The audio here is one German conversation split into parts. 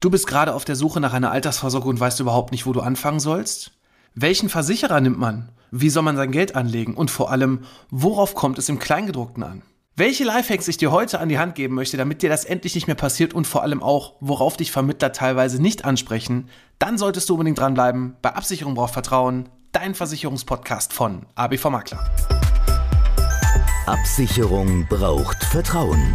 Du bist gerade auf der Suche nach einer Altersvorsorge und weißt überhaupt nicht, wo du anfangen sollst? Welchen Versicherer nimmt man? Wie soll man sein Geld anlegen? Und vor allem, worauf kommt es im Kleingedruckten an? Welche Lifehacks ich dir heute an die Hand geben möchte, damit dir das endlich nicht mehr passiert und vor allem auch, worauf dich Vermittler teilweise nicht ansprechen, dann solltest du unbedingt dranbleiben. Bei Absicherung braucht Vertrauen, dein Versicherungspodcast von ABV Makler. Absicherung braucht Vertrauen.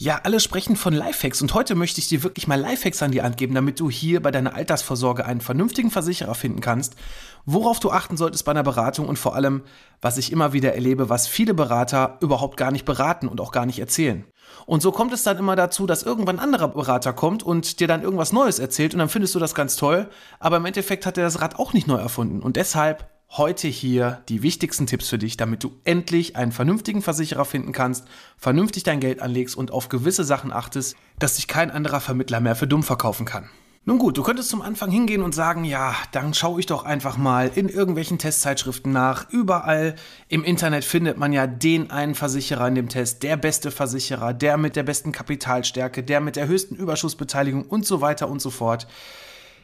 Ja, alle sprechen von Lifehacks und heute möchte ich dir wirklich mal Lifehacks an die Hand geben, damit du hier bei deiner Altersvorsorge einen vernünftigen Versicherer finden kannst, worauf du achten solltest bei einer Beratung und vor allem, was ich immer wieder erlebe, was viele Berater überhaupt gar nicht beraten und auch gar nicht erzählen. Und so kommt es dann immer dazu, dass irgendwann ein anderer Berater kommt und dir dann irgendwas Neues erzählt und dann findest du das ganz toll, aber im Endeffekt hat er das Rad auch nicht neu erfunden und deshalb heute hier die wichtigsten Tipps für dich, damit du endlich einen vernünftigen Versicherer finden kannst, vernünftig dein Geld anlegst und auf gewisse Sachen achtest, dass dich kein anderer Vermittler mehr für dumm verkaufen kann. Nun gut, du könntest zum Anfang hingehen und sagen, ja, dann schaue ich doch einfach mal in irgendwelchen Testzeitschriften nach. Überall im Internet findet man ja den einen Versicherer in dem Test, der beste Versicherer, der mit der besten Kapitalstärke, der mit der höchsten Überschussbeteiligung und so weiter und so fort.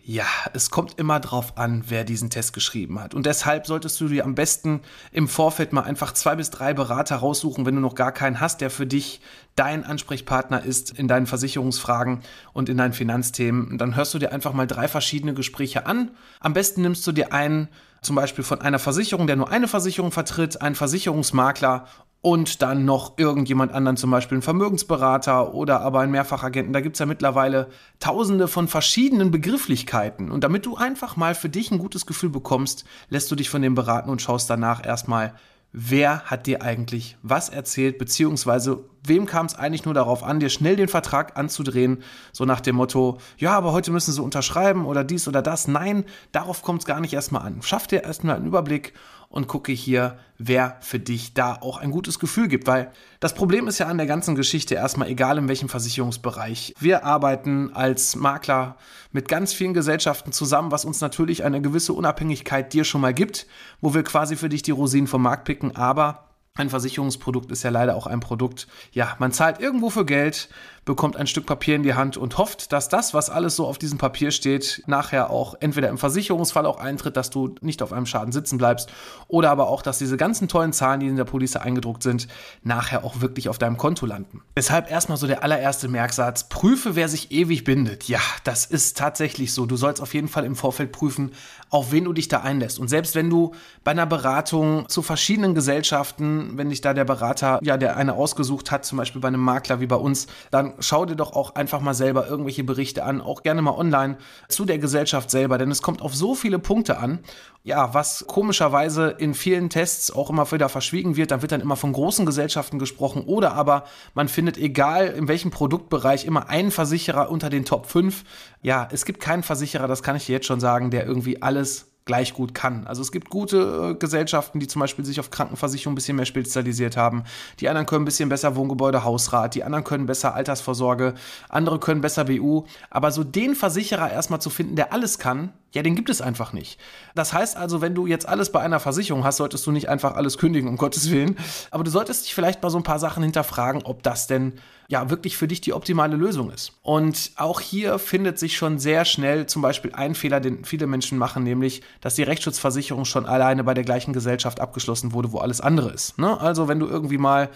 Ja, es kommt immer drauf an, wer diesen Test geschrieben hat. Und deshalb solltest du dir am besten im Vorfeld mal einfach zwei bis drei Berater raussuchen, wenn du noch gar keinen hast, der für dich dein Ansprechpartner ist in deinen Versicherungsfragen und in deinen Finanzthemen. Dann hörst du dir einfach mal drei verschiedene Gespräche an. Am besten nimmst du dir einen, zum Beispiel von einer Versicherung, der nur eine Versicherung vertritt, einen Versicherungsmakler und dann noch irgendjemand anderen, zum Beispiel einen Vermögensberater oder aber einen Mehrfachagenten. Da gibt es ja mittlerweile tausende von verschiedenen Begrifflichkeiten. Und damit du einfach mal für dich ein gutes Gefühl bekommst, lässt du dich von dem beraten und schaust danach erstmal, wer hat dir eigentlich was erzählt, beziehungsweise wem kam es eigentlich nur darauf an, dir schnell den Vertrag anzudrehen, so nach dem Motto, ja, aber heute müssen sie unterschreiben oder dies oder das. Nein, darauf kommt es gar nicht erstmal an. Schaff dir erstmal einen Überblick und gucke hier, wer für dich da auch ein gutes Gefühl gibt. Weil das Problem ist ja an der ganzen Geschichte erstmal, egal in welchem Versicherungsbereich. Wir arbeiten als Makler mit ganz vielen Gesellschaften zusammen, was uns natürlich eine gewisse Unabhängigkeit dir schon mal gibt, wo wir quasi für dich die Rosinen vom Markt picken. Aber ein Versicherungsprodukt ist ja leider auch ein Produkt. Ja, man zahlt irgendwo für Geld, bekommt ein Stück Papier in die Hand und hofft, dass das, was alles so auf diesem Papier steht, nachher auch entweder im Versicherungsfall auch eintritt, dass du nicht auf einem Schaden sitzen bleibst oder aber auch, dass diese ganzen tollen Zahlen, die in der Police eingedruckt sind, nachher auch wirklich auf deinem Konto landen. Deshalb erstmal so der allererste Merksatz, prüfe, wer sich ewig bindet. Ja, das ist tatsächlich so. Du sollst auf jeden Fall im Vorfeld prüfen, auf wen du dich da einlässt. Und selbst wenn du bei einer Beratung zu verschiedenen Gesellschaften, wenn dich da der Berater, ja, der eine ausgesucht hat, zum Beispiel bei einem Makler wie bei uns, dann schau dir doch auch einfach mal selber irgendwelche Berichte an, auch gerne mal online zu der Gesellschaft selber, denn es kommt auf so viele Punkte an. Ja, was komischerweise in vielen Tests auch immer wieder verschwiegen wird, dann wird dann immer von großen Gesellschaften gesprochen oder aber man findet, egal in welchem Produktbereich, immer einen Versicherer unter den Top 5. Ja, es gibt keinen Versicherer, das kann ich dir jetzt schon sagen, der irgendwie alles gleich gut kann. Also es gibt gute äh, Gesellschaften, die zum Beispiel sich auf Krankenversicherung ein bisschen mehr spezialisiert haben. Die anderen können ein bisschen besser Wohngebäude, Hausrat, die anderen können besser Altersvorsorge, andere können besser BU. Aber so den Versicherer erstmal zu finden, der alles kann, ja, den gibt es einfach nicht. Das heißt also, wenn du jetzt alles bei einer Versicherung hast, solltest du nicht einfach alles kündigen, um Gottes Willen. Aber du solltest dich vielleicht mal so ein paar Sachen hinterfragen, ob das denn ja wirklich für dich die optimale Lösung ist. Und auch hier findet sich schon sehr schnell zum Beispiel ein Fehler, den viele Menschen machen, nämlich, dass die Rechtsschutzversicherung schon alleine bei der gleichen Gesellschaft abgeschlossen wurde, wo alles andere ist. Ne? Also wenn du irgendwie mal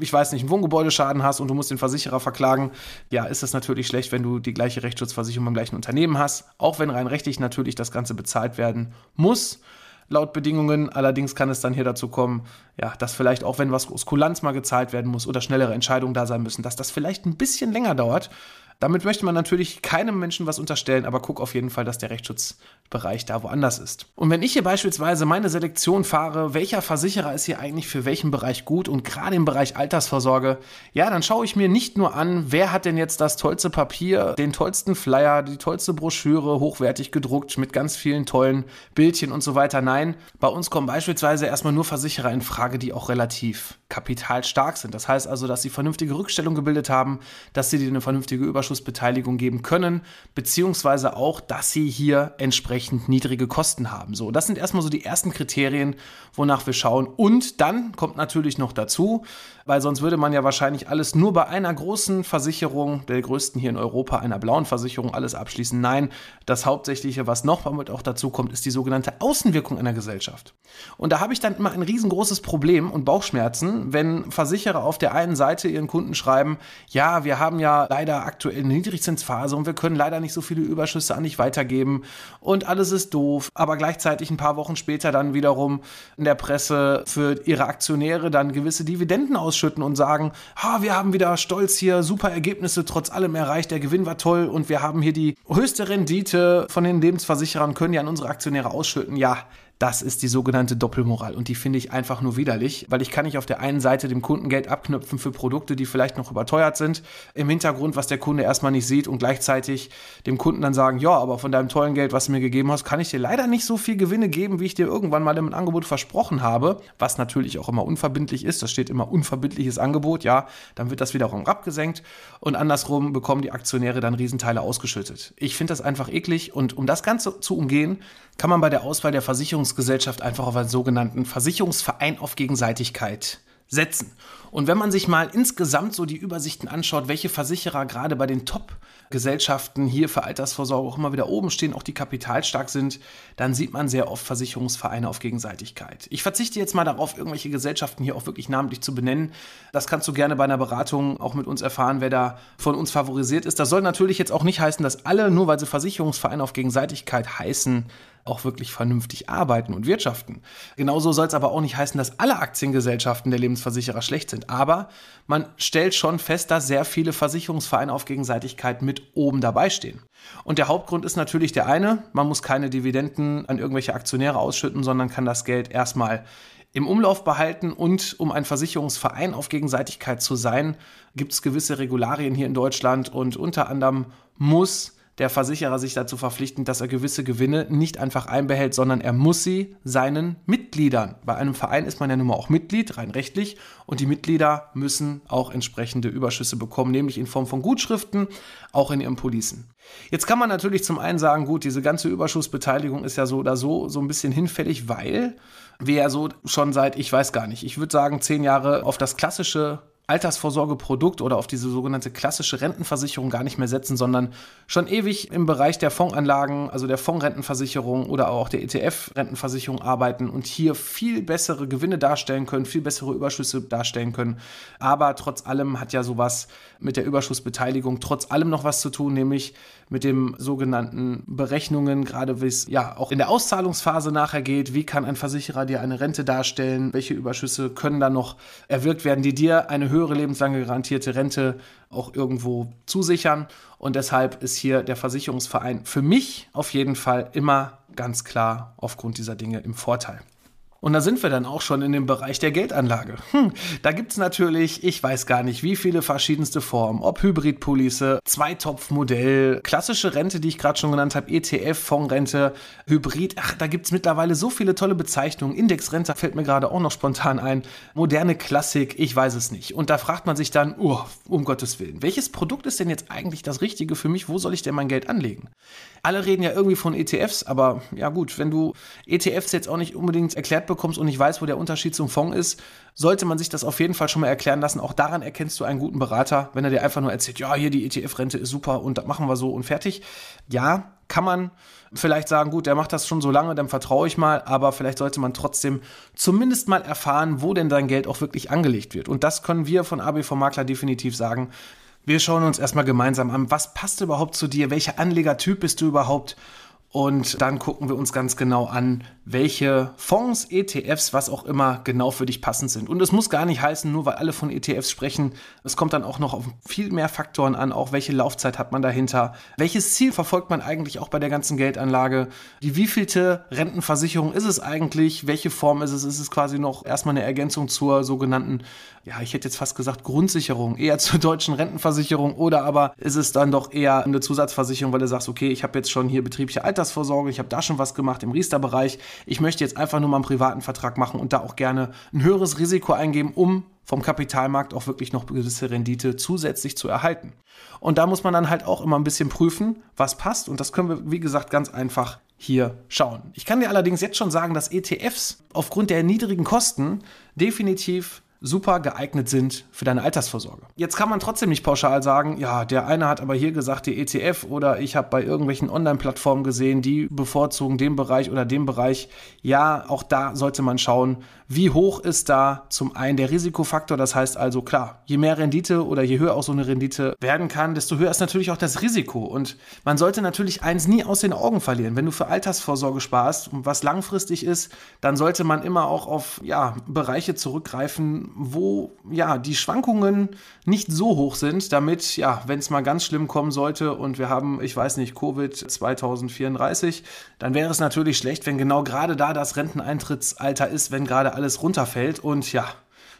ich weiß nicht, einen Wohngebäudeschaden hast und du musst den Versicherer verklagen, ja, ist es natürlich schlecht, wenn du die gleiche Rechtsschutzversicherung beim gleichen Unternehmen hast, auch wenn rein rechtlich natürlich das Ganze bezahlt werden muss laut Bedingungen. Allerdings kann es dann hier dazu kommen, ja, dass vielleicht auch wenn was aus Kulanz mal gezahlt werden muss oder schnellere Entscheidungen da sein müssen, dass das vielleicht ein bisschen länger dauert. Damit möchte man natürlich keinem Menschen was unterstellen, aber guck auf jeden Fall, dass der Rechtsschutzbereich da woanders ist. Und wenn ich hier beispielsweise meine Selektion fahre, welcher Versicherer ist hier eigentlich für welchen Bereich gut und gerade im Bereich Altersvorsorge, ja, dann schaue ich mir nicht nur an, wer hat denn jetzt das tollste Papier, den tollsten Flyer, die tollste Broschüre, hochwertig gedruckt mit ganz vielen tollen Bildchen und so weiter. Nein, bei uns kommen beispielsweise erstmal nur Versicherer in Frage, die auch relativ kapitalstark sind. Das heißt also, dass sie vernünftige Rückstellung gebildet haben, dass sie eine vernünftige Überschussbeteiligung geben können, beziehungsweise auch, dass sie hier entsprechend niedrige Kosten haben. So, das sind erstmal so die ersten Kriterien, wonach wir schauen. Und dann kommt natürlich noch dazu, weil sonst würde man ja wahrscheinlich alles nur bei einer großen Versicherung, der größten hier in Europa, einer blauen Versicherung, alles abschließen. Nein, das Hauptsächliche, was noch damit auch dazu kommt, ist die sogenannte Außenwirkung einer Gesellschaft. Und da habe ich dann immer ein riesengroßes Problem und Bauchschmerzen, wenn Versicherer auf der einen Seite ihren Kunden schreiben, ja, wir haben ja leider aktuell eine Niedrigzinsphase und wir können leider nicht so viele Überschüsse an dich weitergeben und alles ist doof, aber gleichzeitig ein paar Wochen später dann wiederum in der Presse für ihre Aktionäre dann gewisse Dividenden aus ausschütten und sagen, ha, wir haben wieder stolz hier super Ergebnisse trotz allem erreicht, der Gewinn war toll und wir haben hier die höchste Rendite von den Lebensversicherern, können ja an unsere Aktionäre ausschütten. Ja, das ist die sogenannte Doppelmoral und die finde ich einfach nur widerlich, weil ich kann nicht auf der einen Seite dem Kunden Geld abknüpfen für Produkte, die vielleicht noch überteuert sind, im Hintergrund, was der Kunde erstmal nicht sieht und gleichzeitig dem Kunden dann sagen, ja, aber von deinem tollen Geld, was du mir gegeben hast, kann ich dir leider nicht so viel Gewinne geben, wie ich dir irgendwann mal im Angebot versprochen habe, was natürlich auch immer unverbindlich ist, das steht immer unverbindliches Angebot, ja, dann wird das wiederum abgesenkt und andersrum bekommen die Aktionäre dann Riesenteile ausgeschüttet. Ich finde das einfach eklig und um das Ganze zu umgehen, kann man bei der Auswahl der Versicherungsgesellschaft einfach auf einen sogenannten Versicherungsverein auf Gegenseitigkeit setzen. Und wenn man sich mal insgesamt so die Übersichten anschaut, welche Versicherer gerade bei den Top-Gesellschaften hier für Altersvorsorge auch immer wieder oben stehen, auch die kapitalstark sind, dann sieht man sehr oft Versicherungsvereine auf Gegenseitigkeit. Ich verzichte jetzt mal darauf, irgendwelche Gesellschaften hier auch wirklich namentlich zu benennen. Das kannst du gerne bei einer Beratung auch mit uns erfahren, wer da von uns favorisiert ist. Das soll natürlich jetzt auch nicht heißen, dass alle, nur weil sie Versicherungsvereine auf Gegenseitigkeit heißen, auch wirklich vernünftig arbeiten und wirtschaften. Genauso soll es aber auch nicht heißen, dass alle Aktiengesellschaften der Lebensversicherer schlecht sind. Aber man stellt schon fest, dass sehr viele Versicherungsvereine auf Gegenseitigkeit mit oben dabei stehen. Und der Hauptgrund ist natürlich der eine, man muss keine Dividenden an irgendwelche Aktionäre ausschütten, sondern kann das Geld erstmal im Umlauf behalten und um ein Versicherungsverein auf Gegenseitigkeit zu sein, gibt es gewisse Regularien hier in Deutschland und unter anderem muss der Versicherer sich dazu verpflichten, dass er gewisse Gewinne nicht einfach einbehält, sondern er muss sie seinen Mitgliedern. Bei einem Verein ist man ja nun mal auch Mitglied, rein rechtlich, und die Mitglieder müssen auch entsprechende Überschüsse bekommen, nämlich in Form von Gutschriften, auch in ihren Policen. Jetzt kann man natürlich zum einen sagen, gut, diese ganze Überschussbeteiligung ist ja so oder so so ein bisschen hinfällig, weil wir ja so schon seit, ich weiß gar nicht, ich würde sagen, zehn Jahre auf das klassische Altersvorsorgeprodukt oder auf diese sogenannte klassische Rentenversicherung gar nicht mehr setzen, sondern schon ewig im Bereich der Fondsanlagen, also der Fondsrentenversicherung oder auch der ETF-Rentenversicherung arbeiten und hier viel bessere Gewinne darstellen können, viel bessere Überschüsse darstellen können. Aber trotz allem hat ja sowas mit der Überschussbeteiligung trotz allem noch was zu tun, nämlich mit dem sogenannten Berechnungen, gerade wie es ja auch in der Auszahlungsphase nachher geht. Wie kann ein Versicherer dir eine Rente darstellen? Welche Überschüsse können da noch erwirkt werden, die dir eine höhere lebenslange garantierte Rente auch irgendwo zusichern? Und deshalb ist hier der Versicherungsverein für mich auf jeden Fall immer ganz klar aufgrund dieser Dinge im Vorteil. Und da sind wir dann auch schon in dem Bereich der Geldanlage. Hm, da gibt's natürlich, ich weiß gar nicht, wie viele verschiedenste Formen. Ob Hybridpolice, Zweitopfmodell, klassische Rente, die ich gerade schon genannt habe, ETF, Fondsrente, Hybrid. Ach, da gibt's mittlerweile so viele tolle Bezeichnungen. Indexrente fällt mir gerade auch noch spontan ein. Moderne Klassik, ich weiß es nicht. Und da fragt man sich dann, oh, um Gottes Willen, welches Produkt ist denn jetzt eigentlich das Richtige für mich? Wo soll ich denn mein Geld anlegen? Alle reden ja irgendwie von ETFs, aber ja gut, wenn du ETFs jetzt auch nicht unbedingt erklärt bekommst und nicht weißt, wo der Unterschied zum Fonds ist, sollte man sich das auf jeden Fall schon mal erklären lassen. Auch daran erkennst du einen guten Berater, wenn er dir einfach nur erzählt, ja, hier die ETF-Rente ist super und das machen wir so und fertig. Ja, kann man vielleicht sagen, gut, der macht das schon so lange, dann vertraue ich mal, aber vielleicht sollte man trotzdem zumindest mal erfahren, wo denn dein Geld auch wirklich angelegt wird. Und das können wir von ABV Makler definitiv sagen. Wir schauen uns erstmal gemeinsam an, was passt überhaupt zu dir, welcher Anlegertyp bist du überhaupt und dann gucken wir uns ganz genau an, welche Fonds, ETFs, was auch immer genau für dich passend sind. Und es muss gar nicht heißen, nur weil alle von ETFs sprechen. Es kommt dann auch noch auf viel mehr Faktoren an, auch welche Laufzeit hat man dahinter, welches Ziel verfolgt man eigentlich auch bei der ganzen Geldanlage, die wievielte Rentenversicherung ist es eigentlich, welche Form ist es, ist es quasi noch erstmal eine Ergänzung zur sogenannten, ja, ich hätte jetzt fast gesagt Grundsicherung, eher zur deutschen Rentenversicherung oder aber ist es dann doch eher eine Zusatzversicherung, weil du sagst, okay, ich habe jetzt schon hier betriebliche Alters Altersvorsorge, ich habe da schon was gemacht im Riester-Bereich. Ich möchte jetzt einfach nur mal einen privaten Vertrag machen und da auch gerne ein höheres Risiko eingeben, um vom Kapitalmarkt auch wirklich noch gewisse Rendite zusätzlich zu erhalten. Und da muss man dann halt auch immer ein bisschen prüfen, was passt. Und das können wir, wie gesagt, ganz einfach hier schauen. Ich kann dir allerdings jetzt schon sagen, dass ETFs aufgrund der niedrigen Kosten definitiv super geeignet sind für deine Altersvorsorge. Jetzt kann man trotzdem nicht pauschal sagen, ja, der eine hat aber hier gesagt, die ETF oder ich habe bei irgendwelchen Online-Plattformen gesehen, die bevorzugen den Bereich oder den Bereich. Ja, auch da sollte man schauen, wie hoch ist da zum einen der Risikofaktor. Das heißt also, klar, je mehr Rendite oder je höher auch so eine Rendite werden kann, desto höher ist natürlich auch das Risiko. Und man sollte natürlich eins nie aus den Augen verlieren. Wenn du für Altersvorsorge sparst, was langfristig ist, dann sollte man immer auch auf ja, Bereiche zurückgreifen, wo ja die Schwankungen nicht so hoch sind, damit ja, wenn es mal ganz schlimm kommen sollte und wir haben, ich weiß nicht, Covid 2034, dann wäre es natürlich schlecht, wenn genau gerade da das Renteneintrittsalter ist, wenn gerade alles runterfällt und ja,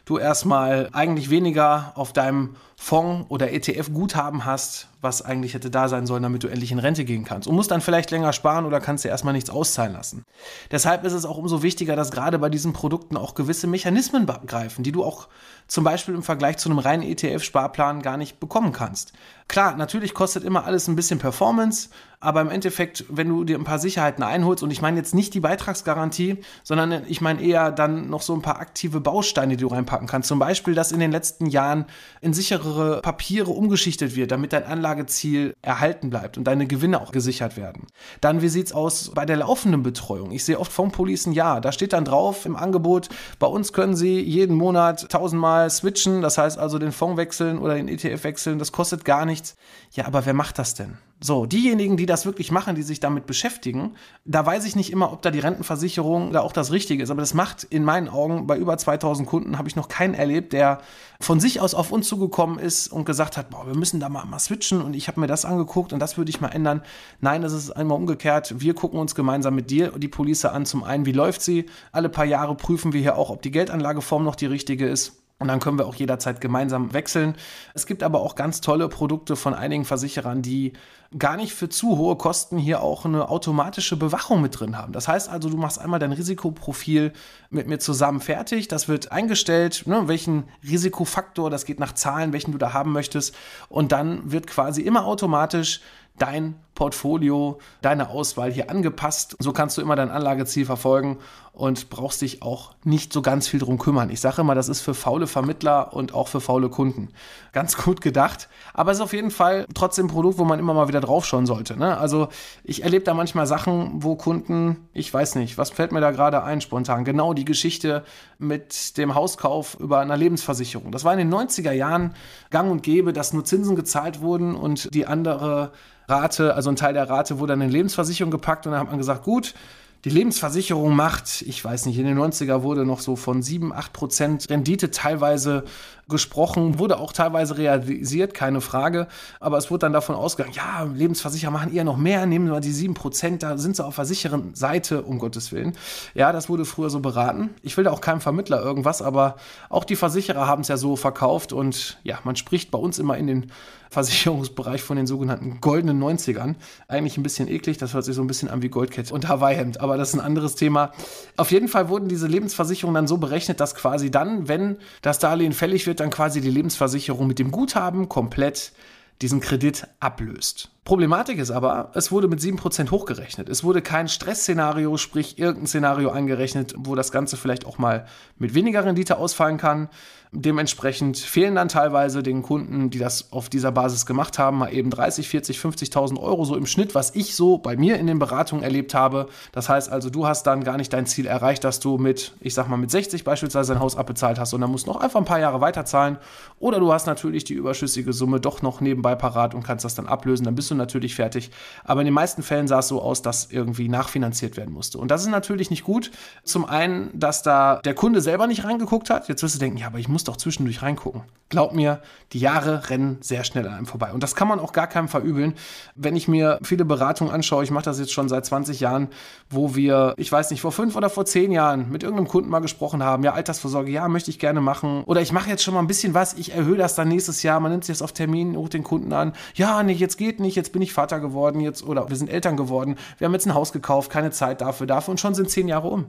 du erstmal eigentlich weniger auf deinem Fonds oder ETF-Guthaben hast, was eigentlich hätte da sein sollen, damit du endlich in Rente gehen kannst. Und musst dann vielleicht länger sparen oder kannst dir erstmal nichts auszahlen lassen. Deshalb ist es auch umso wichtiger, dass gerade bei diesen Produkten auch gewisse Mechanismen greifen, die du auch zum Beispiel im Vergleich zu einem reinen ETF-Sparplan gar nicht bekommen kannst. Klar, natürlich kostet immer alles ein bisschen Performance, aber im Endeffekt, wenn du dir ein paar Sicherheiten einholst, und ich meine jetzt nicht die Beitragsgarantie, sondern ich meine eher dann noch so ein paar aktive Bausteine, die du reinpacken kannst. Zum Beispiel, dass in den letzten Jahren in sichere Papiere umgeschichtet wird, damit dein Anlageziel erhalten bleibt und deine Gewinne auch gesichert werden. Dann, wie sieht es aus bei der laufenden Betreuung? Ich sehe oft Fondspolicen, ja, da steht dann drauf im Angebot, bei uns können Sie jeden Monat tausendmal switchen, das heißt also den Fonds wechseln oder den ETF wechseln, das kostet gar nichts. Ja, aber wer macht das denn? So, diejenigen, die das wirklich machen, die sich damit beschäftigen, da weiß ich nicht immer, ob da die Rentenversicherung da auch das Richtige ist. Aber das macht in meinen Augen bei über 2000 Kunden, habe ich noch keinen erlebt, der von sich aus auf uns zugekommen ist und gesagt hat, boah, wir müssen da mal, mal switchen und ich habe mir das angeguckt und das würde ich mal ändern. Nein, das ist einmal umgekehrt. Wir gucken uns gemeinsam mit dir die Police an. Zum einen, wie läuft sie? Alle paar Jahre prüfen wir hier auch, ob die Geldanlageform noch die richtige ist. Und dann können wir auch jederzeit gemeinsam wechseln. Es gibt aber auch ganz tolle Produkte von einigen Versicherern, die gar nicht für zu hohe Kosten hier auch eine automatische Bewachung mit drin haben. Das heißt also, du machst einmal dein Risikoprofil mit mir zusammen fertig. Das wird eingestellt, ne, welchen Risikofaktor, das geht nach Zahlen, welchen du da haben möchtest. Und dann wird quasi immer automatisch dein Portfolio, deine Auswahl hier angepasst. So kannst du immer dein Anlageziel verfolgen und brauchst dich auch nicht so ganz viel drum kümmern. Ich sage immer, das ist für faule Vermittler und auch für faule Kunden. Ganz gut gedacht, aber es ist auf jeden Fall trotzdem ein Produkt, wo man immer mal wieder draufschauen sollte. Ne? Also ich erlebe da manchmal Sachen, wo Kunden, ich weiß nicht, was fällt mir da gerade ein spontan? Genau die Geschichte mit dem Hauskauf über einer Lebensversicherung. Das war in den 90er Jahren gang und gäbe, dass nur Zinsen gezahlt wurden und die andere Rate, also ein Teil der Rate wurde dann in Lebensversicherung gepackt und dann hat man gesagt, gut, die Lebensversicherung macht, ich weiß nicht, in den 90er wurde noch so von 7, 8 Prozent Rendite teilweise gesprochen, wurde auch teilweise realisiert, keine Frage. Aber es wurde dann davon ausgegangen, ja, Lebensversicherer machen eher noch mehr, nehmen wir die 7 Prozent, da sind sie auf der sicheren Seite, um Gottes Willen. Ja, das wurde früher so beraten. Ich will da auch keinem Vermittler irgendwas, aber auch die Versicherer haben es ja so verkauft und ja, man spricht bei uns immer in den Versicherungsbereich von den sogenannten goldenen 90ern. Eigentlich ein bisschen eklig, das hört sich so ein bisschen an wie Goldkette und Hawaii-Hemd, aber das ist ein anderes Thema. Auf jeden Fall wurden diese Lebensversicherungen dann so berechnet, dass quasi dann, wenn das Darlehen fällig wird, dann quasi die Lebensversicherung mit dem Guthaben komplett diesen Kredit ablöst. Problematik ist aber, es wurde mit 7% hochgerechnet. Es wurde kein Stressszenario, sprich irgendein Szenario angerechnet, wo das Ganze vielleicht auch mal mit weniger Rendite ausfallen kann. Dementsprechend fehlen dann teilweise den Kunden, die das auf dieser Basis gemacht haben, mal eben 30, 40, 50.000 Euro so im Schnitt, was ich so bei mir in den Beratungen erlebt habe. Das heißt also, du hast dann gar nicht dein Ziel erreicht, dass du mit, ich sag mal, mit 60 beispielsweise dein Haus abbezahlt hast, sondern musst noch einfach ein paar Jahre weiterzahlen. Oder du hast natürlich die überschüssige Summe doch noch nebenbei parat und kannst das dann ablösen. Dann bist du natürlich fertig. Aber in den meisten Fällen sah es so aus, dass irgendwie nachfinanziert werden musste. Und das ist natürlich nicht gut. Zum einen, dass da der Kunde selber nicht reingeguckt hat. Jetzt wirst du denken, ja, aber ich muss doch zwischendurch reingucken. Glaub mir, die Jahre rennen sehr schnell an einem vorbei. Und das kann man auch gar keinem verübeln. Wenn ich mir viele Beratungen anschaue, ich mache das jetzt schon seit 20 Jahren, wo wir, ich weiß nicht, vor fünf oder vor zehn Jahren mit irgendeinem Kunden mal gesprochen haben, ja, Altersvorsorge, ja, möchte ich gerne machen. Oder ich mache jetzt schon mal ein bisschen was, ich erhöhe das dann nächstes Jahr, man nimmt sich das auf Termin, ruft den Kunden an, ja, nee, jetzt geht nicht, jetzt bin ich Vater geworden, jetzt, oder wir sind Eltern geworden, wir haben jetzt ein Haus gekauft, keine Zeit dafür, dafür und schon sind zehn Jahre um.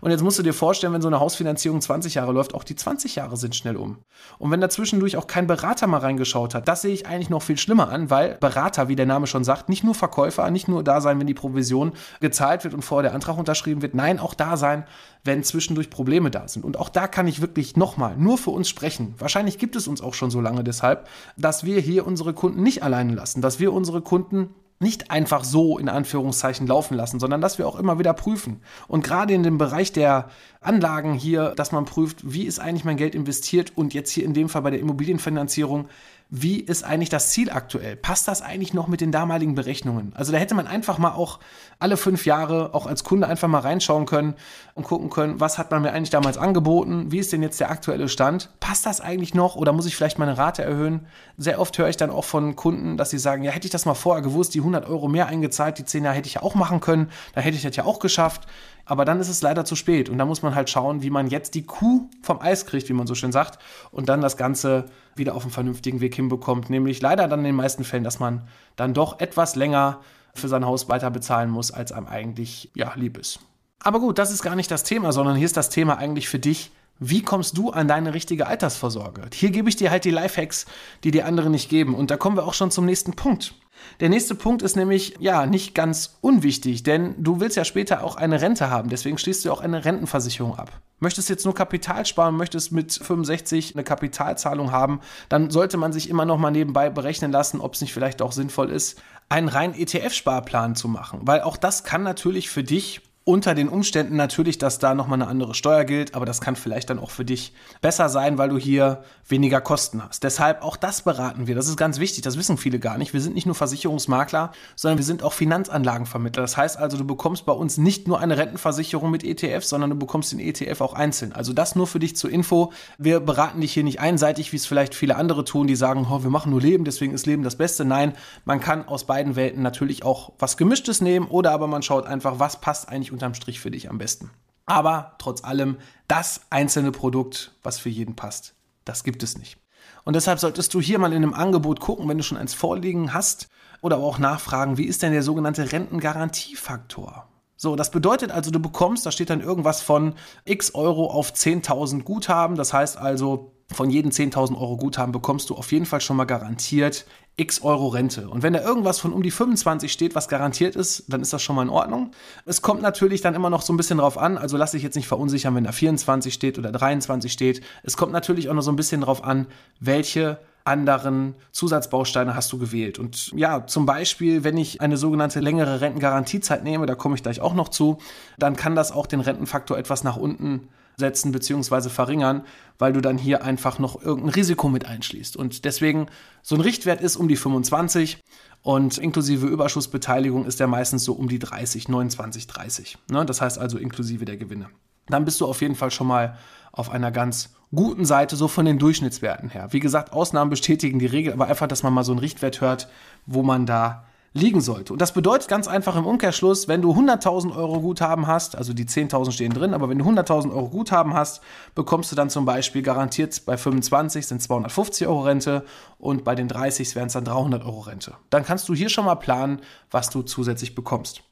Und jetzt musst du dir vorstellen, wenn so eine Hausfinanzierung 20 Jahre läuft, auch die 20 Jahre sind schnell um. Und wenn da zwischendurch auch kein Berater mal reingeschaut hat, das sehe ich eigentlich noch viel schlimmer an, weil Berater, wie der Name schon sagt, nicht nur Verkäufer, nicht nur da sein, wenn die Provision gezahlt wird und vorher der Antrag unterschrieben wird, nein, auch da sein, wenn zwischendurch Probleme da sind. Und auch da kann ich wirklich nochmal nur für uns sprechen. Wahrscheinlich gibt es uns auch schon so lange deshalb, dass wir hier unsere Kunden nicht alleine lassen, dass wir unsere Kunden nicht einfach so in Anführungszeichen laufen lassen, sondern dass wir auch immer wieder prüfen. Und gerade in dem Bereich der Anlagen hier, dass man prüft, wie ist eigentlich mein Geld investiert und jetzt hier in dem Fall bei der Immobilienfinanzierung, wie ist eigentlich das Ziel aktuell? Passt das eigentlich noch mit den damaligen Berechnungen? Also da hätte man einfach mal auch alle fünf Jahre auch als Kunde einfach mal reinschauen können und gucken können, was hat man mir eigentlich damals angeboten? Wie ist denn jetzt der aktuelle Stand? Passt das eigentlich noch oder muss ich vielleicht meine Rate erhöhen? Sehr oft höre ich dann auch von Kunden, dass sie sagen, ja, hätte ich das mal vorher gewusst, die 100 Euro mehr eingezahlt, die 10 Jahre hätte ich ja auch machen können, da hätte ich das ja auch geschafft. Aber dann ist es leider zu spät und da muss man halt schauen, wie man jetzt die Kuh vom Eis kriegt, wie man so schön sagt, und dann das Ganze wieder auf einen vernünftigen Weg hinbekommt. Nämlich leider dann in den meisten Fällen, dass man dann doch etwas länger für sein Haus weiter bezahlen muss, als einem eigentlich ja, lieb ist. Aber gut, das ist gar nicht das Thema, sondern hier ist das Thema eigentlich für dich, wie kommst du an deine richtige Altersvorsorge? Hier gebe ich dir halt die Lifehacks, die die anderen nicht geben. Und da kommen wir auch schon zum nächsten Punkt. Der nächste Punkt ist nämlich, ja, nicht ganz unwichtig, denn du willst ja später auch eine Rente haben, deswegen schließt du auch eine Rentenversicherung ab. Möchtest jetzt nur Kapital sparen, möchtest mit 65 eine Kapitalzahlung haben, dann sollte man sich immer noch mal nebenbei berechnen lassen, ob es nicht vielleicht auch sinnvoll ist, einen reinen ETF-Sparplan zu machen, weil auch das kann natürlich für dich unter den Umständen natürlich, dass da nochmal eine andere Steuer gilt, aber das kann vielleicht dann auch für dich besser sein, weil du hier weniger Kosten hast. Deshalb auch das beraten wir. Das ist ganz wichtig, das wissen viele gar nicht. Wir sind nicht nur Versicherungsmakler, sondern wir sind auch Finanzanlagenvermittler. Das heißt also, du bekommst bei uns nicht nur eine Rentenversicherung mit ETF, sondern du bekommst den ETF auch einzeln. Also das nur für dich zur Info. Wir beraten dich hier nicht einseitig, wie es vielleicht viele andere tun, die sagen, oh, wir machen nur Leben, deswegen ist Leben das Beste. Nein, man kann aus beiden Welten natürlich auch was Gemischtes nehmen oder aber man schaut einfach, was passt eigentlich unterm Strich für dich am besten. Aber trotz allem, das einzelne Produkt, was für jeden passt, das gibt es nicht. Und deshalb solltest du hier mal in einem Angebot gucken, wenn du schon eins vorliegen hast oder auch nachfragen, wie ist denn der sogenannte Rentengarantiefaktor? So, das bedeutet also, du bekommst, da steht dann irgendwas von x Euro auf 10.000 Guthaben. Das heißt also, von jedem 10.000 Euro Guthaben bekommst du auf jeden Fall schon mal garantiert x Euro Rente. Und wenn da irgendwas von um die 25 steht, was garantiert ist, dann ist das schon mal in Ordnung. Es kommt natürlich dann immer noch so ein bisschen drauf an, also lass dich jetzt nicht verunsichern, wenn da 24 steht oder 23 steht. Es kommt natürlich auch noch so ein bisschen drauf an, welche anderen Zusatzbausteine hast du gewählt. Und ja, zum Beispiel, wenn ich eine sogenannte längere Rentengarantiezeit nehme, da komme ich gleich auch noch zu, dann kann das auch den Rentenfaktor etwas nach unten setzen bzw. verringern, weil du dann hier einfach noch irgendein Risiko mit einschließt. Und deswegen, so ein Richtwert ist um die 25 und inklusive Überschussbeteiligung ist der meistens so um die 30, 29, 30. Ne? Das heißt also inklusive der Gewinne. Dann bist du auf jeden Fall schon mal auf einer ganz guten Seite, so von den Durchschnittswerten her. Wie gesagt, Ausnahmen bestätigen die Regel, aber einfach, dass man mal so einen Richtwert hört, wo man da liegen sollte. Und das bedeutet ganz einfach im Umkehrschluss, wenn du 100.000 Euro Guthaben hast, also die 10.000 stehen drin, aber wenn du 100.000 Euro Guthaben hast, bekommst du dann zum Beispiel garantiert bei 25 sind 250 Euro Rente und bei den 30 wären es dann 300 Euro Rente. Dann kannst du hier schon mal planen, was du zusätzlich bekommst.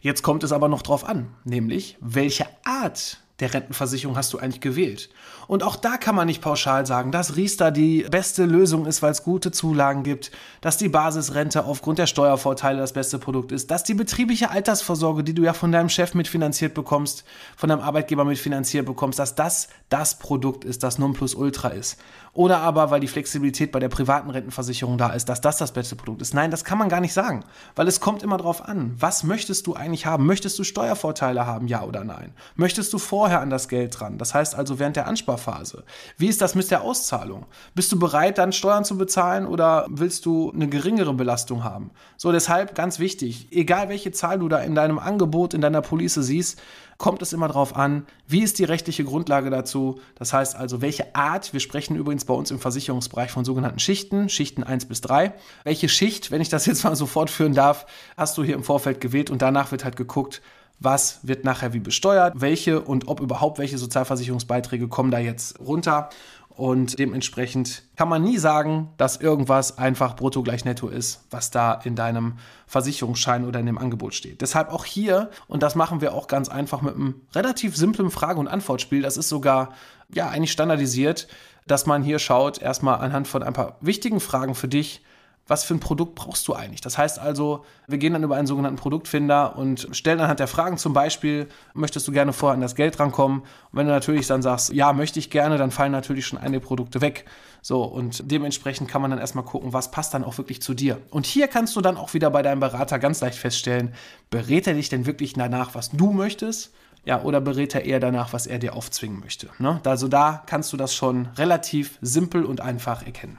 Jetzt kommt es aber noch drauf an, nämlich welche Art der Rentenversicherung hast du eigentlich gewählt? Und auch da kann man nicht pauschal sagen, dass Riester die beste Lösung ist, weil es gute Zulagen gibt, dass die Basisrente aufgrund der Steuervorteile das beste Produkt ist, dass die betriebliche Altersvorsorge, die du ja von deinem Chef mitfinanziert bekommst, von deinem Arbeitgeber mitfinanziert bekommst, dass das das Produkt ist, das Nonplusultra ist. Oder aber, weil die Flexibilität bei der privaten Rentenversicherung da ist, dass das das beste Produkt ist. Nein, das kann man gar nicht sagen, weil es kommt immer darauf an, was möchtest du eigentlich haben? Möchtest du Steuervorteile haben, ja oder nein? Möchtest du vorher an das Geld dran? Das heißt also während der Ansparphase. Wie ist das mit der Auszahlung? Bist du bereit, dann Steuern zu bezahlen oder willst du eine geringere Belastung haben? So, deshalb ganz wichtig, egal welche Zahl du da in deinem Angebot, in deiner Police siehst, kommt es immer darauf an, wie ist die rechtliche Grundlage dazu. Das heißt also, welche Art, wir sprechen übrigens bei uns im Versicherungsbereich von sogenannten Schichten, Schichten 1 bis 3. Welche Schicht, wenn ich das jetzt mal so fortführen darf, hast du hier im Vorfeld gewählt und danach wird halt geguckt, was wird nachher wie besteuert, welche und ob überhaupt welche Sozialversicherungsbeiträge kommen da jetzt runter. Und dementsprechend kann man nie sagen, dass irgendwas einfach brutto gleich netto ist, was da in deinem Versicherungsschein oder in dem Angebot steht. Deshalb auch hier, und das machen wir auch ganz einfach mit einem relativ simplen Frage- und Antwortspiel, das ist sogar ja eigentlich standardisiert, dass man hier schaut, erstmal anhand von ein paar wichtigen Fragen für dich, was für ein Produkt brauchst du eigentlich? Das heißt also, wir gehen dann über einen sogenannten Produktfinder und stellen anhand der Fragen zum Beispiel, möchtest du gerne vorher an das Geld rankommen? Und wenn du natürlich dann sagst, ja, möchte ich gerne, dann fallen natürlich schon einige Produkte weg. So, und dementsprechend kann man dann erstmal gucken, was passt dann auch wirklich zu dir. Und hier kannst du dann auch wieder bei deinem Berater ganz leicht feststellen, berät er dich denn wirklich danach, was du möchtest? Ja, oder berät er eher danach, was er dir aufzwingen möchte? Ne? Also da kannst du das schon relativ simpel und einfach erkennen.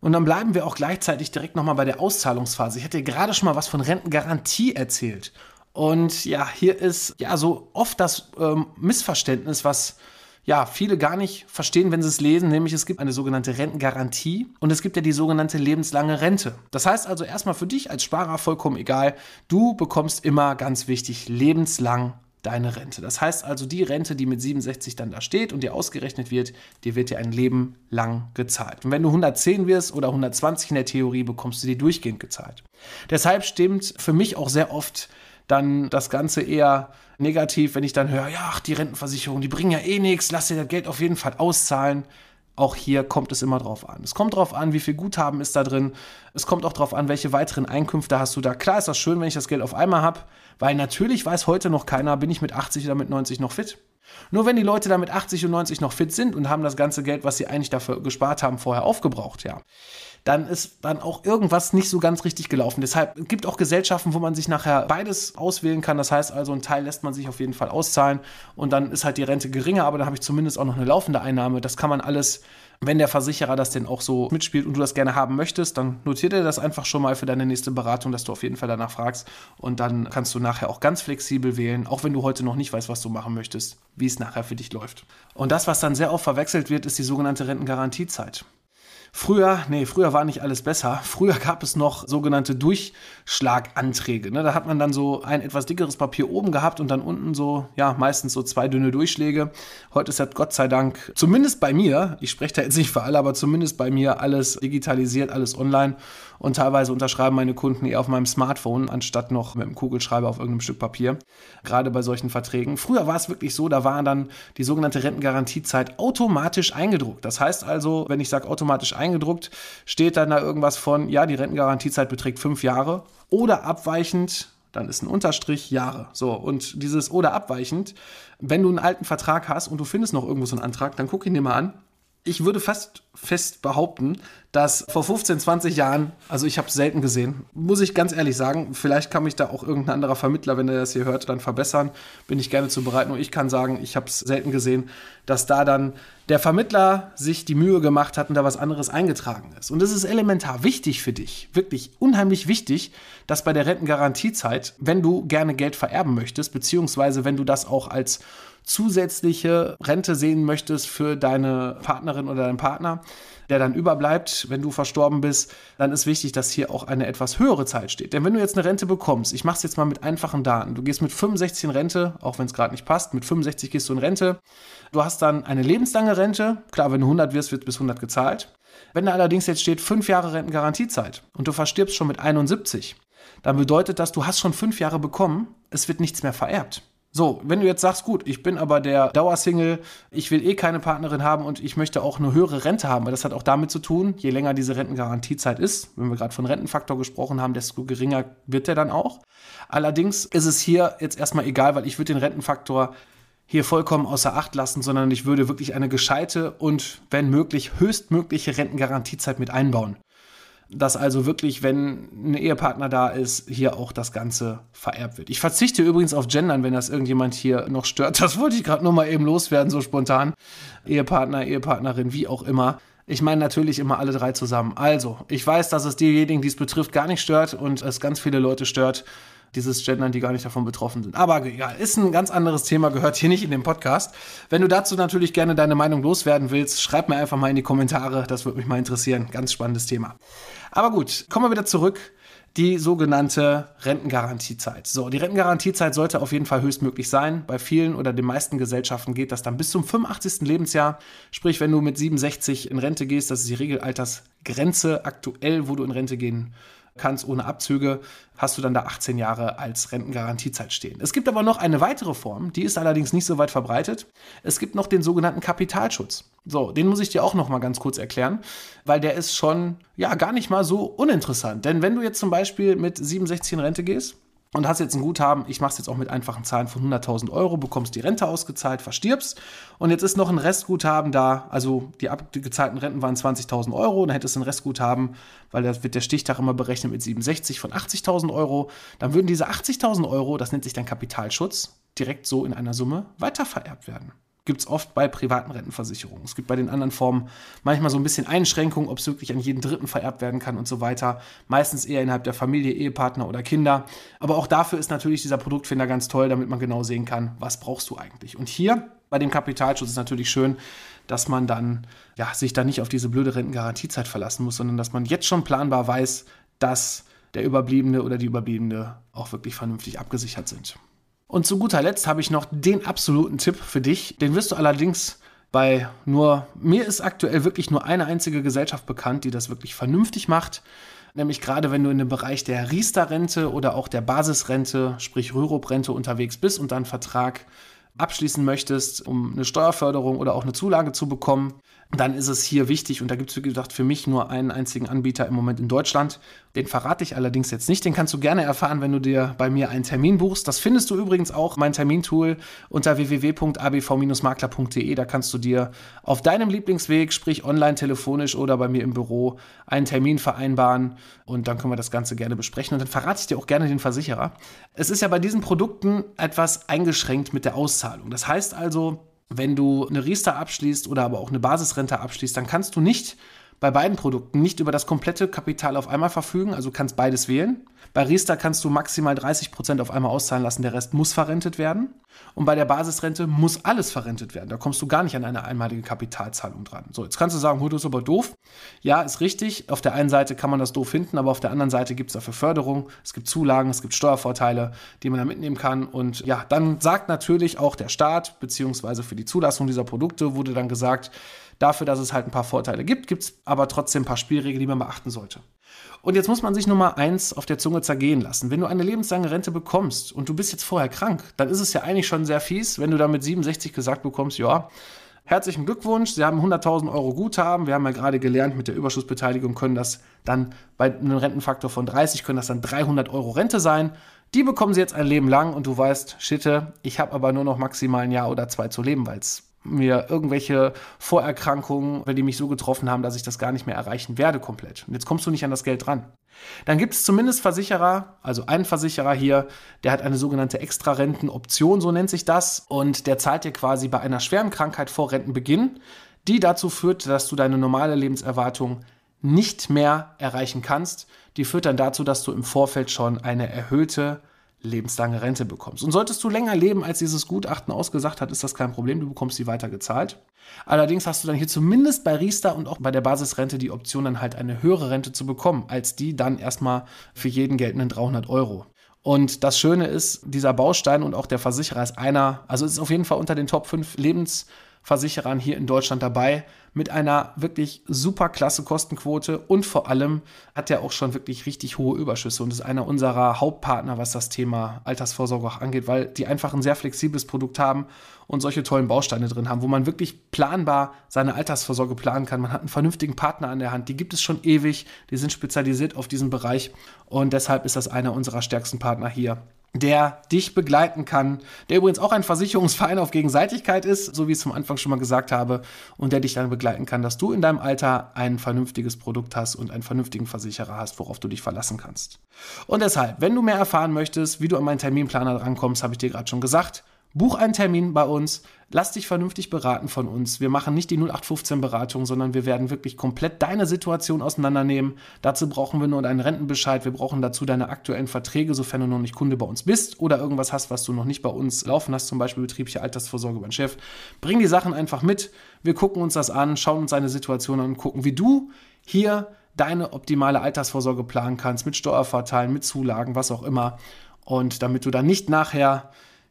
Und dann bleiben wir auch gleichzeitig direkt nochmal bei der Auszahlungsphase. Ich hatte gerade schon mal was von Rentengarantie erzählt. Und ja, hier ist ja so oft das ähm, Missverständnis, was ja viele gar nicht verstehen, wenn sie es lesen, nämlich es gibt eine sogenannte Rentengarantie und es gibt ja die sogenannte lebenslange Rente. Das heißt also erstmal für dich als Sparer vollkommen egal, du bekommst immer ganz wichtig lebenslang deine Rente. Das heißt also, die Rente, die mit 67 dann da steht und dir ausgerechnet wird, die wird dir ein Leben lang gezahlt. Und wenn du 110 wirst oder 120 in der Theorie, bekommst du die durchgehend gezahlt. Deshalb stimmt für mich auch sehr oft dann das Ganze eher negativ, wenn ich dann höre, ja, ach, die Rentenversicherung, die bringen ja eh nichts, lass dir das Geld auf jeden Fall auszahlen. Auch hier kommt es immer drauf an. Es kommt drauf an, wie viel Guthaben ist da drin. Es kommt auch drauf an, welche weiteren Einkünfte hast du da. Klar ist das schön, wenn ich das Geld auf einmal habe, weil natürlich weiß heute noch keiner, bin ich mit 80 oder mit 90 noch fit. Nur wenn die Leute da mit 80 und 90 noch fit sind und haben das ganze Geld, was sie eigentlich dafür gespart haben, vorher aufgebraucht, ja, dann ist dann auch irgendwas nicht so ganz richtig gelaufen. Deshalb gibt auch Gesellschaften, wo man sich nachher beides auswählen kann. Das heißt also, ein Teil lässt man sich auf jeden Fall auszahlen und dann ist halt die Rente geringer, aber dann habe ich zumindest auch noch eine laufende Einnahme. Das kann man alles wenn der Versicherer das denn auch so mitspielt und du das gerne haben möchtest, dann notiert er das einfach schon mal für deine nächste Beratung, dass du auf jeden Fall danach fragst. Und dann kannst du nachher auch ganz flexibel wählen, auch wenn du heute noch nicht weißt, was du machen möchtest, wie es nachher für dich läuft. Und das, was dann sehr oft verwechselt wird, ist die sogenannte Rentengarantiezeit. Früher, nee, früher war nicht alles besser. Früher gab es noch sogenannte Durchschlaganträge. Ne? Da hat man dann so ein etwas dickeres Papier oben gehabt und dann unten so, ja, meistens so zwei dünne Durchschläge. Heute ist das Gott sei Dank, zumindest bei mir, ich spreche da jetzt nicht für alle, aber zumindest bei mir alles digitalisiert, alles online und teilweise unterschreiben meine Kunden eher auf meinem Smartphone, anstatt noch mit einem Kugelschreiber auf irgendeinem Stück Papier. Gerade bei solchen Verträgen. Früher war es wirklich so, da war dann die sogenannte Rentengarantiezeit automatisch eingedruckt. Das heißt also, wenn ich sage automatisch eingedruckt, steht dann da irgendwas von, ja, die Rentengarantiezeit beträgt fünf Jahre oder abweichend dann ist ein Unterstrich Jahre. So, und dieses oder abweichend, wenn du einen alten Vertrag hast und du findest noch irgendwo so einen Antrag, dann guck ihn dir mal an. Ich würde fast fest behaupten, dass vor 15, 20 Jahren, also ich habe es selten gesehen, muss ich ganz ehrlich sagen, vielleicht kann mich da auch irgendein anderer Vermittler, wenn er das hier hört, dann verbessern, bin ich gerne zu bereit. Nur ich kann sagen, ich habe es selten gesehen, dass da dann der Vermittler sich die Mühe gemacht hat und da was anderes eingetragen ist. Und es ist elementar wichtig für dich, wirklich unheimlich wichtig, dass bei der Rentengarantiezeit, wenn du gerne Geld vererben möchtest, beziehungsweise wenn du das auch als zusätzliche Rente sehen möchtest für deine Partnerin oder deinen Partner, der dann überbleibt, wenn du verstorben bist, dann ist wichtig, dass hier auch eine etwas höhere Zeit steht. Denn wenn du jetzt eine Rente bekommst, ich mache es jetzt mal mit einfachen Daten, du gehst mit 65 in Rente, auch wenn es gerade nicht passt, mit 65 gehst du in Rente, du hast dann eine lebenslange Rente, klar, wenn du 100 wirst, wird bis 100 gezahlt. Wenn da allerdings jetzt steht 5 Jahre Rentengarantiezeit und du verstirbst schon mit 71, dann bedeutet das, du hast schon 5 Jahre bekommen, es wird nichts mehr vererbt. So, wenn du jetzt sagst, gut, ich bin aber der Dauersingle, ich will eh keine Partnerin haben und ich möchte auch eine höhere Rente haben, weil das hat auch damit zu tun, je länger diese Rentengarantiezeit ist, wenn wir gerade von Rentenfaktor gesprochen haben, desto geringer wird der dann auch. Allerdings ist es hier jetzt erstmal egal, weil ich würde den Rentenfaktor hier vollkommen außer Acht lassen, sondern ich würde wirklich eine gescheite und, wenn möglich, höchstmögliche Rentengarantiezeit mit einbauen dass also wirklich, wenn ein Ehepartner da ist, hier auch das Ganze vererbt wird. Ich verzichte übrigens auf Gendern, wenn das irgendjemand hier noch stört. Das wollte ich gerade nur mal eben loswerden, so spontan. Ehepartner, Ehepartnerin, wie auch immer. Ich meine natürlich immer alle drei zusammen. Also, ich weiß, dass es diejenigen, die es betrifft, gar nicht stört und es ganz viele Leute stört, dieses Gendern, die gar nicht davon betroffen sind. Aber egal, ist ein ganz anderes Thema, gehört hier nicht in den Podcast. Wenn du dazu natürlich gerne deine Meinung loswerden willst, schreib mir einfach mal in die Kommentare, das würde mich mal interessieren. Ganz spannendes Thema. Aber gut, kommen wir wieder zurück. Die sogenannte Rentengarantiezeit. So, die Rentengarantiezeit sollte auf jeden Fall höchstmöglich sein. Bei vielen oder den meisten Gesellschaften geht das dann bis zum 85. Lebensjahr. Sprich, wenn du mit 67 in Rente gehst, das ist die Regelaltersgrenze aktuell, wo du in Rente gehen kannst ohne Abzüge, hast du dann da 18 Jahre als Rentengarantiezeit stehen. Es gibt aber noch eine weitere Form, die ist allerdings nicht so weit verbreitet. Es gibt noch den sogenannten Kapitalschutz. So, den muss ich dir auch noch mal ganz kurz erklären, weil der ist schon ja gar nicht mal so uninteressant. Denn wenn du jetzt zum Beispiel mit 67 in Rente gehst, und hast jetzt ein Guthaben, ich mache es jetzt auch mit einfachen Zahlen von 100.000 Euro, bekommst die Rente ausgezahlt, verstirbst. Und jetzt ist noch ein Restguthaben da, also die abgezahlten Renten waren 20.000 Euro, dann hättest du ein Restguthaben, weil da wird der Stichtag immer berechnet mit 67 von 80.000 Euro, dann würden diese 80.000 Euro, das nennt sich dann Kapitalschutz, direkt so in einer Summe weitervererbt werden gibt es oft bei privaten Rentenversicherungen. Es gibt bei den anderen Formen manchmal so ein bisschen Einschränkungen, ob es wirklich an jeden Dritten vererbt werden kann und so weiter. Meistens eher innerhalb der Familie, Ehepartner oder Kinder. Aber auch dafür ist natürlich dieser Produktfinder ganz toll, damit man genau sehen kann, was brauchst du eigentlich. Und hier bei dem Kapitalschutz ist natürlich schön, dass man dann ja, sich da nicht auf diese blöde Rentengarantiezeit verlassen muss, sondern dass man jetzt schon planbar weiß, dass der Überbliebene oder die Überbliebene auch wirklich vernünftig abgesichert sind. Und zu guter Letzt habe ich noch den absoluten Tipp für dich. Den wirst du allerdings bei nur, mir ist aktuell wirklich nur eine einzige Gesellschaft bekannt, die das wirklich vernünftig macht. Nämlich gerade wenn du in dem Bereich der Riester-Rente oder auch der Basisrente, sprich Rürup-Rente unterwegs bist und dann Vertrag abschließen möchtest, um eine Steuerförderung oder auch eine Zulage zu bekommen, dann ist es hier wichtig, und da gibt es, wie gesagt, für mich nur einen einzigen Anbieter im Moment in Deutschland. Den verrate ich allerdings jetzt nicht. Den kannst du gerne erfahren, wenn du dir bei mir einen Termin buchst. Das findest du übrigens auch, mein Termintool, unter www.abv-makler.de. Da kannst du dir auf deinem Lieblingsweg, sprich online, telefonisch oder bei mir im Büro, einen Termin vereinbaren. Und dann können wir das Ganze gerne besprechen. Und dann verrate ich dir auch gerne den Versicherer. Es ist ja bei diesen Produkten etwas eingeschränkt mit der Auszahlung. Das heißt also, wenn du eine Riester abschließt oder aber auch eine Basisrente abschließt, dann kannst du nicht bei beiden Produkten nicht über das komplette Kapital auf einmal verfügen, also kannst beides wählen. Bei Riester kannst du maximal 30 Prozent auf einmal auszahlen lassen, der Rest muss verrentet werden. Und bei der Basisrente muss alles verrentet werden. Da kommst du gar nicht an eine einmalige Kapitalzahlung dran. So, jetzt kannst du sagen, das ist aber doof. Ja, ist richtig. Auf der einen Seite kann man das doof finden, aber auf der anderen Seite gibt es dafür Förderung, es gibt Zulagen, es gibt Steuervorteile, die man da mitnehmen kann. Und ja, dann sagt natürlich auch der Staat, beziehungsweise für die Zulassung dieser Produkte wurde dann gesagt, Dafür, dass es halt ein paar Vorteile gibt, gibt es aber trotzdem ein paar Spielregeln, die man beachten sollte. Und jetzt muss man sich Nummer eins auf der Zunge zergehen lassen. Wenn du eine lebenslange Rente bekommst und du bist jetzt vorher krank, dann ist es ja eigentlich schon sehr fies, wenn du dann mit 67 gesagt bekommst, ja, herzlichen Glückwunsch, Sie haben 100.000 Euro Guthaben. Wir haben ja gerade gelernt, mit der Überschussbeteiligung können das dann bei einem Rentenfaktor von 30, können das dann 300 Euro Rente sein. Die bekommen Sie jetzt ein Leben lang und du weißt, Schitte, ich habe aber nur noch maximal ein Jahr oder zwei zu leben, weil es mir irgendwelche Vorerkrankungen, weil die mich so getroffen haben, dass ich das gar nicht mehr erreichen werde komplett. Und jetzt kommst du nicht an das Geld dran. Dann gibt es zumindest Versicherer, also einen Versicherer hier, der hat eine sogenannte Extrarentenoption, so nennt sich das, und der zahlt dir quasi bei einer schweren Krankheit vor Rentenbeginn, die dazu führt, dass du deine normale Lebenserwartung nicht mehr erreichen kannst. Die führt dann dazu, dass du im Vorfeld schon eine erhöhte lebenslange Rente bekommst. Und solltest du länger leben, als dieses Gutachten ausgesagt hat, ist das kein Problem, du bekommst sie weiter gezahlt. Allerdings hast du dann hier zumindest bei Riester und auch bei der Basisrente die Option, dann halt eine höhere Rente zu bekommen, als die dann erstmal für jeden geltenden 300 Euro. Und das Schöne ist, dieser Baustein und auch der Versicherer ist einer, also ist auf jeden Fall unter den Top 5 Lebens Versicherern hier in Deutschland dabei. Mit einer wirklich super klasse Kostenquote und vor allem hat er auch schon wirklich richtig hohe Überschüsse und ist einer unserer Hauptpartner, was das Thema Altersvorsorge auch angeht, weil die einfach ein sehr flexibles Produkt haben und solche tollen Bausteine drin haben, wo man wirklich planbar seine Altersvorsorge planen kann. Man hat einen vernünftigen Partner an der Hand, die gibt es schon ewig, die sind spezialisiert auf diesen Bereich und deshalb ist das einer unserer stärksten Partner hier der dich begleiten kann, der übrigens auch ein Versicherungsverein auf Gegenseitigkeit ist, so wie ich es zum Anfang schon mal gesagt habe, und der dich dann begleiten kann, dass du in deinem Alter ein vernünftiges Produkt hast und einen vernünftigen Versicherer hast, worauf du dich verlassen kannst. Und deshalb, wenn du mehr erfahren möchtest, wie du an meinen Terminplaner drankommst, habe ich dir gerade schon gesagt, Buch einen Termin bei uns, lass dich vernünftig beraten von uns. Wir machen nicht die 0815-Beratung, sondern wir werden wirklich komplett deine Situation auseinandernehmen. Dazu brauchen wir nur deinen Rentenbescheid. Wir brauchen dazu deine aktuellen Verträge, sofern du noch nicht Kunde bei uns bist oder irgendwas hast, was du noch nicht bei uns laufen hast, zum Beispiel betriebliche Altersvorsorge beim Chef. Bring die Sachen einfach mit. Wir gucken uns das an, schauen uns deine Situation an und gucken, wie du hier deine optimale Altersvorsorge planen kannst, mit Steuervorteilen, mit Zulagen, was auch immer. Und damit du dann nicht nachher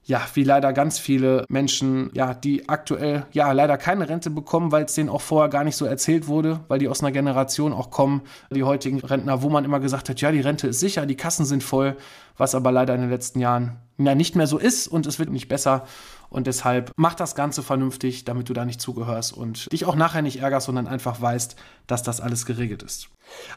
ja, wie leider ganz viele Menschen, ja, die aktuell ja leider keine Rente bekommen, weil es denen auch vorher gar nicht so erzählt wurde, weil die aus einer Generation auch kommen, die heutigen Rentner, wo man immer gesagt hat, ja, die Rente ist sicher, die Kassen sind voll, was aber leider in den letzten Jahren ja nicht mehr so ist und es wird nicht besser. Und deshalb mach das Ganze vernünftig, damit du da nicht zugehörst und dich auch nachher nicht ärgerst, sondern einfach weißt, dass das alles geregelt ist.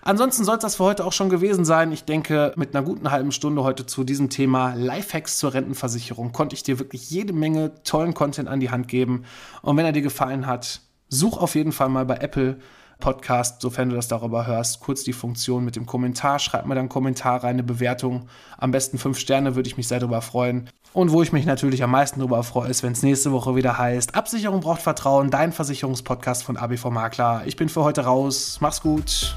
Ansonsten soll es das für heute auch schon gewesen sein. Ich denke, mit einer guten halben Stunde heute zu diesem Thema Lifehacks zur Rentenversicherung konnte ich dir wirklich jede Menge tollen Content an die Hand geben. Und wenn er dir gefallen hat, such auf jeden Fall mal bei Apple Podcast, sofern du das darüber hörst, kurz die Funktion mit dem Kommentar. Schreib mir dann einen Kommentar rein, eine Bewertung. Am besten fünf Sterne, würde ich mich sehr darüber freuen. Und wo ich mich natürlich am meisten darüber freue, ist, wenn es nächste Woche wieder heißt, Absicherung braucht Vertrauen, dein Versicherungspodcast von ABV Makler. Ich bin für heute raus. Mach's gut.